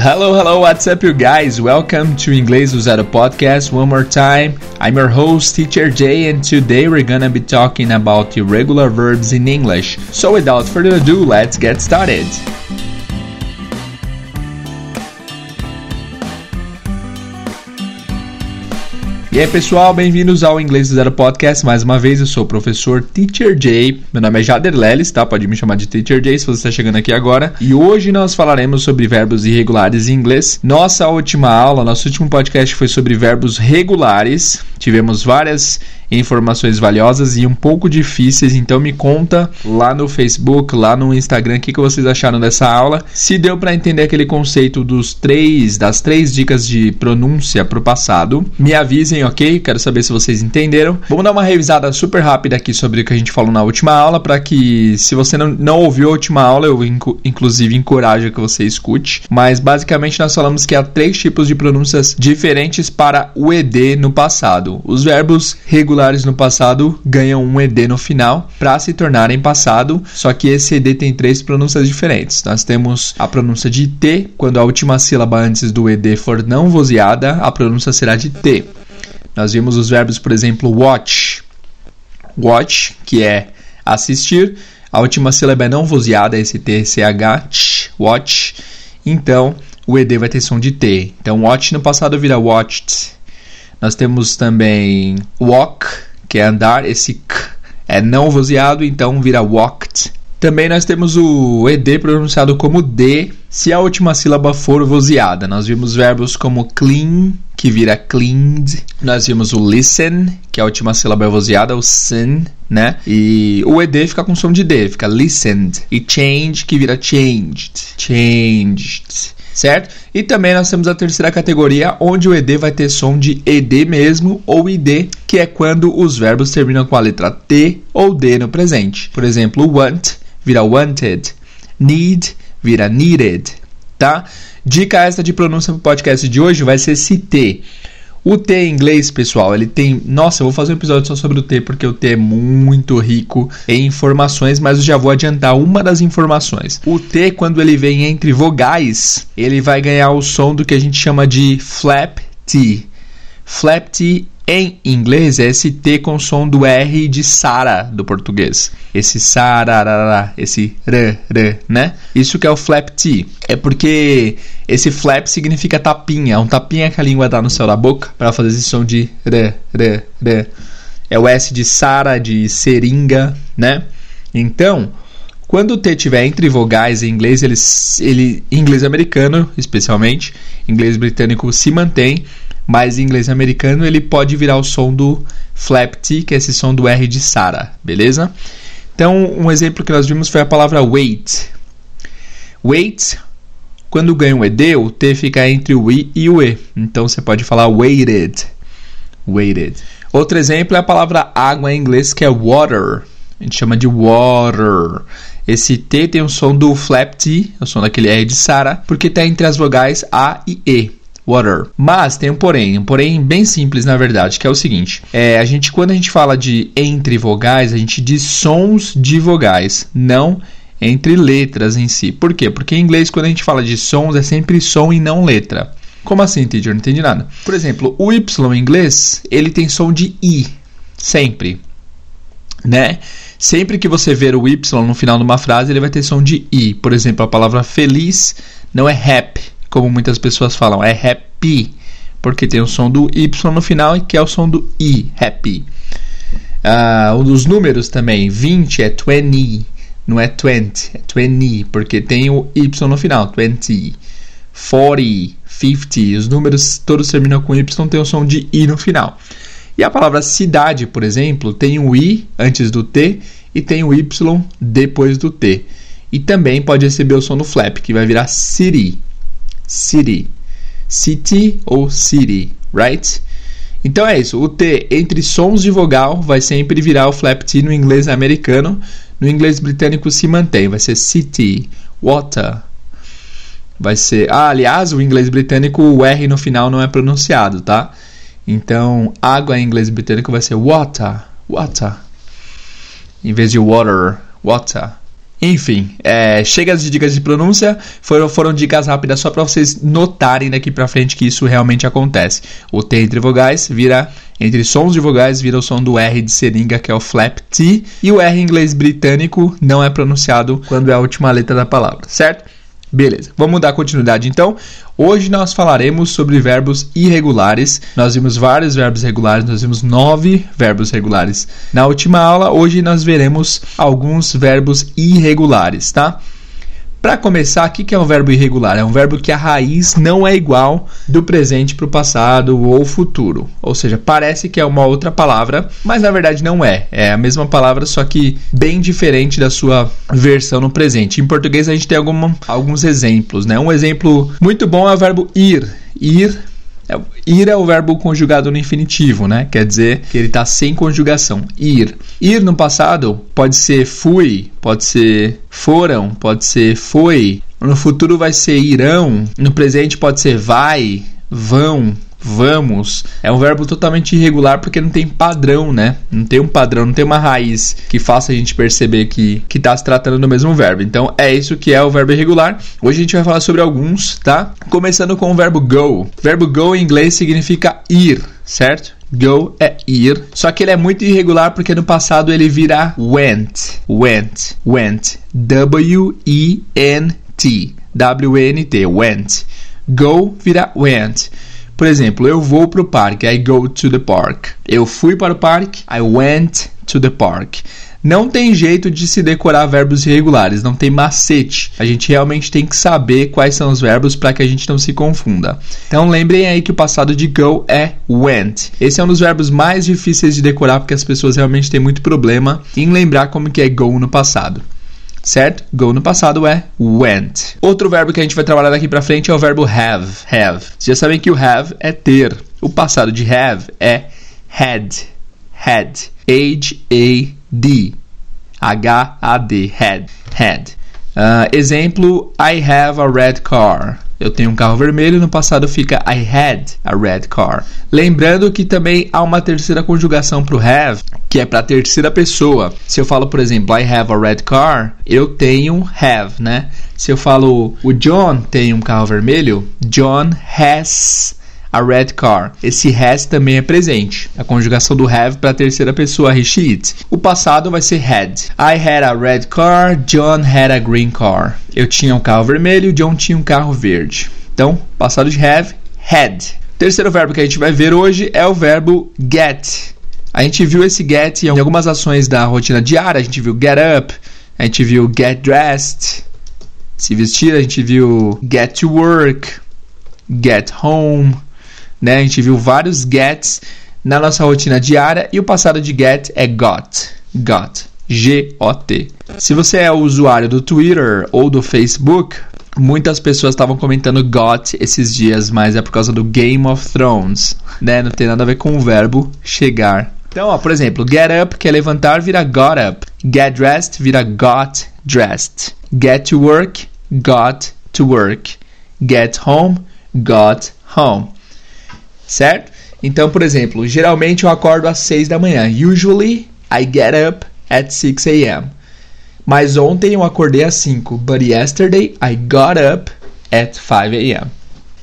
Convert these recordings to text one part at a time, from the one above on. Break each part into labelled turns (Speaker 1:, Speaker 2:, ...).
Speaker 1: Hello, hello, what's up, you guys? Welcome to Inglês do Zero podcast one more time. I'm your host, Teacher Jay, and today we're gonna be talking about irregular verbs in English. So, without further ado, let's get started. E aí pessoal, bem-vindos ao Inglês Zero Podcast. Mais uma vez, eu sou o professor Teacher Jay. Meu nome é Jader Lelis, tá? Pode me chamar de Teacher Jay se você está chegando aqui agora. E hoje nós falaremos sobre verbos irregulares em inglês. Nossa última aula, nosso último podcast foi sobre verbos regulares. Tivemos várias informações valiosas e um pouco difíceis, então me conta lá no Facebook, lá no Instagram, o que, que vocês acharam dessa aula. Se deu para entender aquele conceito dos três, das três dicas de pronúncia para o passado, me avisem, ok? Quero saber se vocês entenderam. Vamos dar uma revisada super rápida aqui sobre o que a gente falou na última aula, para que se você não, não ouviu a última aula, eu inc inclusive encorajo que você escute. Mas basicamente nós falamos que há três tipos de pronúncias diferentes para o ED no passado. Os verbos regulares regulares no passado ganham um ED no final para se tornarem passado, só que esse ED tem três pronúncias diferentes. Nós temos a pronúncia de T, quando a última sílaba antes do ED for não vozeada, a pronúncia será de T. Nós vimos os verbos, por exemplo, watch, watch, que é assistir, a última sílaba é não vozeada, esse T, CH, watch, então o ED vai ter som de T. Então, watch no passado vira watched, nós temos também walk, que é andar, esse k é não vozeado, então vira walked. Também nós temos o ed pronunciado como d, se a última sílaba for vozeada. Nós vimos verbos como clean, que vira cleaned. Nós vimos o listen, que a última sílaba é vozeada, o sin, né? E o ed fica com som de d, fica listened. E change, que vira changed. Changed certo? E também nós temos a terceira categoria, onde o ED vai ter som de ED mesmo ou ID, que é quando os verbos terminam com a letra T ou D no presente. Por exemplo, want vira wanted, need vira needed, tá? Dica esta de pronúncia para o podcast de hoje vai ser se. O T em inglês, pessoal, ele tem. Nossa, eu vou fazer um episódio só sobre o T, porque o T é muito rico em informações, mas eu já vou adiantar uma das informações. O T, quando ele vem entre vogais, ele vai ganhar o som do que a gente chama de flap T. Flap T em inglês é esse T com som do R de Sara do português. Esse sararara, esse r, r, né? Isso que é o flap T. É porque esse flap significa tapinha, um tapinha que a língua dá no céu da boca para fazer esse som de r, r, r. É o S de Sara, de seringa, né? Então, quando o T estiver entre vogais em inglês, ele, ele, inglês americano, especialmente, inglês britânico se mantém mas em inglês americano ele pode virar o som do flap T, que é esse som do R de Sarah, beleza? Então, um exemplo que nós vimos foi a palavra wait. Wait, quando ganha o ED, o T fica entre o I e o E. Então, você pode falar waited. Waited. Outro exemplo é a palavra água em inglês, que é water. A gente chama de water. Esse T tem o som do flap T, o som daquele R de Sarah, porque está entre as vogais A e E water. Mas tem um porém, um porém bem simples na verdade, que é o seguinte: é, a gente quando a gente fala de entre vogais, a gente diz sons de vogais, não entre letras em si. Por quê? Porque em inglês quando a gente fala de sons é sempre som e não letra. Como assim, teacher? Não entendi nada. Por exemplo, o Y em inglês, ele tem som de I, sempre. Né? Sempre que você ver o Y no final de uma frase, ele vai ter som de I. Por exemplo, a palavra feliz não é happy, como muitas pessoas falam, é happy, porque tem o som do Y no final e que é o som do I, happy. Uh, um dos números também, 20 é 20, não é 20, é 20, porque tem o Y no final, 20. 40, 50, os números todos terminam com Y, tem o som de I no final. E a palavra cidade, por exemplo, tem o I antes do T e tem o Y depois do T. E também pode receber o som do flap, que vai virar city city. City ou city, right? Então é isso. O T entre sons de vogal vai sempre virar o flap T no inglês americano. No inglês britânico se mantém. Vai ser city, water. Vai ser. Ah, aliás, o inglês britânico, o R no final não é pronunciado, tá? Então, água em inglês britânico vai ser water, water. Em vez de water, water. Enfim, é, chega de dicas de pronúncia, foram, foram dicas rápidas só para vocês notarem daqui para frente que isso realmente acontece. O T entre vogais vira, entre sons de vogais, vira o som do R de seringa, que é o flap T, e o R em inglês britânico não é pronunciado quando é a última letra da palavra, certo? Beleza, vamos dar continuidade então. Hoje nós falaremos sobre verbos irregulares. Nós vimos vários verbos regulares, nós vimos nove verbos regulares na última aula. Hoje nós veremos alguns verbos irregulares, tá? Para começar, o que é um verbo irregular? É um verbo que a raiz não é igual do presente para o passado ou futuro. Ou seja, parece que é uma outra palavra, mas na verdade não é. É a mesma palavra, só que bem diferente da sua versão no presente. Em português a gente tem alguns exemplos. Né? Um exemplo muito bom é o verbo ir. Ir ir é o verbo conjugado no infinitivo, né? Quer dizer que ele está sem conjugação. Ir. Ir no passado pode ser fui, pode ser foram, pode ser foi. No futuro vai ser irão. No presente pode ser vai, vão, vamos, é um verbo totalmente irregular porque não tem padrão, né? Não tem um padrão, não tem uma raiz que faça a gente perceber que que está se tratando do mesmo verbo. Então é isso que é o verbo irregular. Hoje a gente vai falar sobre alguns, tá? Começando com o verbo go. O verbo go em inglês significa ir, certo? Go é ir. Só que ele é muito irregular porque no passado ele vira went. Went. Went. W-E-N-T. W-E-N-T. Went. Go vira went. Por exemplo, eu vou para o parque. I go to the park. Eu fui para o parque. I went to the park. Não tem jeito de se decorar verbos irregulares, não tem macete. A gente realmente tem que saber quais são os verbos para que a gente não se confunda. Então lembrem aí que o passado de go é went. Esse é um dos verbos mais difíceis de decorar porque as pessoas realmente têm muito problema em lembrar como que é go no passado certo? Go no passado é went. Outro verbo que a gente vai trabalhar daqui para frente é o verbo have. Have. Vocês já sabem que o have é ter. O passado de have é had. Had. H-A-D. H-A-D. Had. Had. Uh, exemplo, I have a red car. Eu tenho um carro vermelho, no passado fica I had a red car. Lembrando que também há uma terceira conjugação para o have, que é para a terceira pessoa. Se eu falo, por exemplo, I have a red car, eu tenho have, né? Se eu falo o John tem um carro vermelho, John has a red car. Esse has também é presente. A conjugação do have para a terceira pessoa, he, she, it. O passado vai ser had. I had a red car, John had a green car. Eu tinha um carro vermelho, John tinha um carro verde. Então, passado de have, had. Terceiro verbo que a gente vai ver hoje é o verbo get. A gente viu esse get em algumas ações da rotina diária. A gente viu get up, a gente viu get dressed, se vestir, a gente viu get to work, get home, né? A gente viu vários gets na nossa rotina diária e o passado de get é got. Got. G-O-T. Se você é usuário do Twitter ou do Facebook, muitas pessoas estavam comentando got esses dias, mas é por causa do Game of Thrones, né? Não tem nada a ver com o verbo chegar. Então, ó, por exemplo, get up, que é levantar, vira got up. Get dressed, vira got dressed. Get to work, got to work. Get home, got home certo? Então, por exemplo, geralmente eu acordo às 6 da manhã. Usually I get up at 6 a.m. Mas ontem eu acordei às 5. But yesterday I got up at 5 a.m.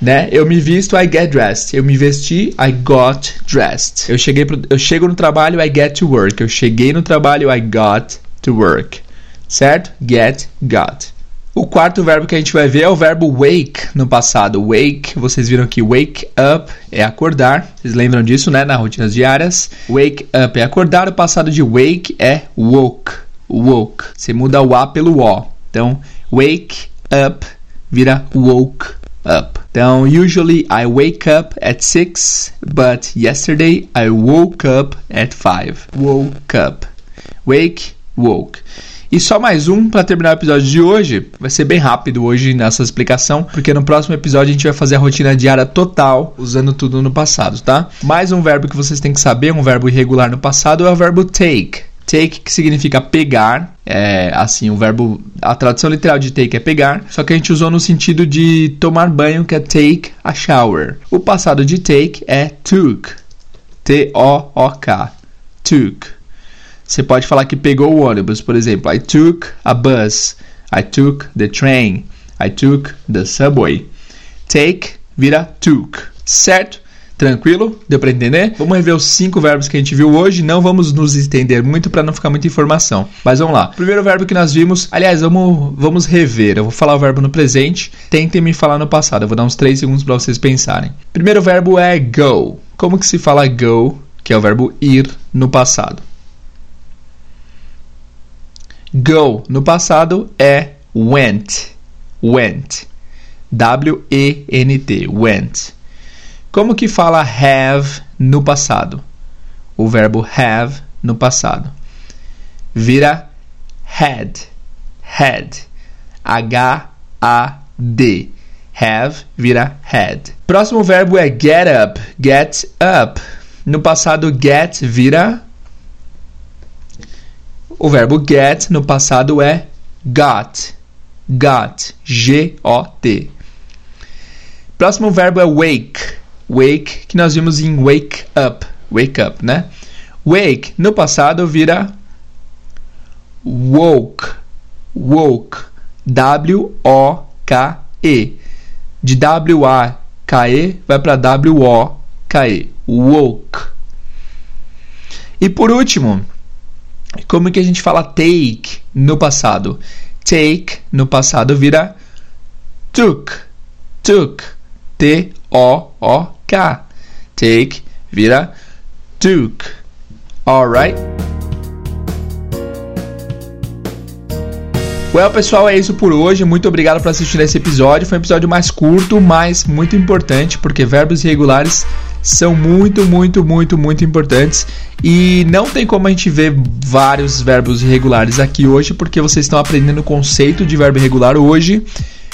Speaker 1: Né? Eu me visto, I get dressed. Eu me vesti, I got dressed. Eu cheguei pro, eu chego no trabalho, I get to work. Eu cheguei no trabalho, I got to work. Certo? Get, got. O quarto verbo que a gente vai ver é o verbo wake no passado. Wake, vocês viram que wake up é acordar. Vocês lembram disso, né? Nas rotinas diárias. Wake up é acordar. O passado de wake é woke. Woke. Você muda o A pelo O. Então, wake up vira woke up. Então, usually I wake up at 6, but yesterday I woke up at 5. Woke up. Wake, woke. E só mais um para terminar o episódio de hoje. Vai ser bem rápido hoje nessa explicação, porque no próximo episódio a gente vai fazer a rotina diária total, usando tudo no passado, tá? Mais um verbo que vocês têm que saber, um verbo irregular no passado, é o verbo take. Take, que significa pegar, é assim, o verbo, a tradução literal de take é pegar, só que a gente usou no sentido de tomar banho, que é take a shower. O passado de take é took, T-O-O-K, took Você pode falar que pegou o ônibus, por exemplo, I took a bus, I took the train, I took the subway. Take vira took, certo? Tranquilo? Deu para entender? Vamos rever os cinco verbos que a gente viu hoje. Não vamos nos estender muito para não ficar muita informação. Mas vamos lá. Primeiro verbo que nós vimos. Aliás, vamos, vamos rever. Eu vou falar o verbo no presente. Tentem me falar no passado. Eu vou dar uns 3 segundos para vocês pensarem. Primeiro verbo é go. Como que se fala go, que é o verbo ir, no passado? Go no passado é went. Went. W-E-N-T. Went. Como que fala have no passado? O verbo have no passado. Vira had. Had. H-A-D. Have vira had. Próximo verbo é get up. Get up. No passado, get vira. O verbo get no passado é got. Got. G-O-T. Próximo verbo é wake wake, que nós vimos em wake up, wake up, né? Wake no passado vira woke, woke, W-O-K-E. De W-A-K-E vai para W-O-K-E, woke. E por último, como que a gente fala take no passado? Take no passado vira took, took, T-O-O-K. Take vira took. Alright? Well, pessoal, é isso por hoje. Muito obrigado por assistir esse episódio. Foi um episódio mais curto, mas muito importante, porque verbos irregulares são muito, muito, muito, muito importantes. E não tem como a gente ver vários verbos irregulares aqui hoje, porque vocês estão aprendendo o conceito de verbo irregular hoje.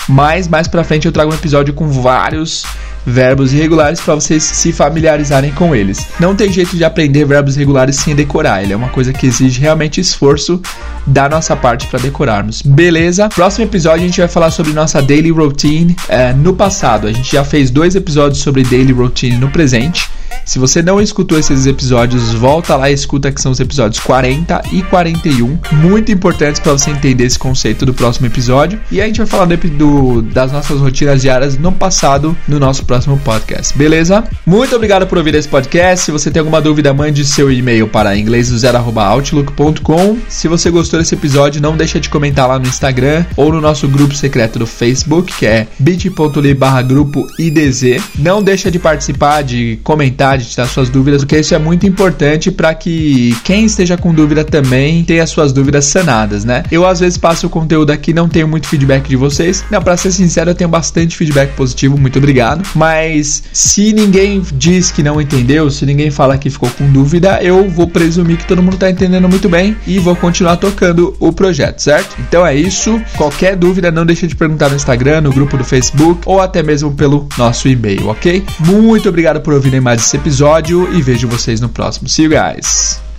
Speaker 1: Mas mais pra frente eu trago um episódio com vários verbos irregulares para vocês se familiarizarem com eles. Não tem jeito de aprender verbos irregulares sem decorar, ele é uma coisa que exige realmente esforço da nossa parte para decorarmos. Beleza? Próximo episódio a gente vai falar sobre nossa daily routine é, no passado. A gente já fez dois episódios sobre daily routine no presente. Se você não escutou esses episódios, volta lá e escuta que são os episódios 40 e 41, muito importantes para você entender esse conceito do próximo episódio. E a gente vai falar do, do, das nossas rotinas diárias no passado no nosso próximo podcast, beleza? Muito obrigado por ouvir esse podcast. Se você tem alguma dúvida, mande seu e-mail para inglesdozero.outlook.com. Se você gostou desse episódio, não deixa de comentar lá no Instagram ou no nosso grupo secreto do Facebook, que é bit.ly barra grupo IDZ. Não deixa de participar, de comentar de tirar suas dúvidas, porque isso é muito importante para que quem esteja com dúvida também tenha suas dúvidas sanadas, né? Eu às vezes passo o conteúdo aqui, não tenho muito feedback de vocês. Não, para ser sincero, eu tenho bastante feedback positivo, muito obrigado. Mas se ninguém diz que não entendeu, se ninguém fala que ficou com dúvida, eu vou presumir que todo mundo tá entendendo muito bem e vou continuar tocando o projeto, certo? Então é isso. Qualquer dúvida, não deixe de perguntar no Instagram, no grupo do Facebook ou até mesmo pelo nosso e-mail, ok? Muito obrigado por ouvirem mais esse episódio e vejo vocês no próximo. See you guys!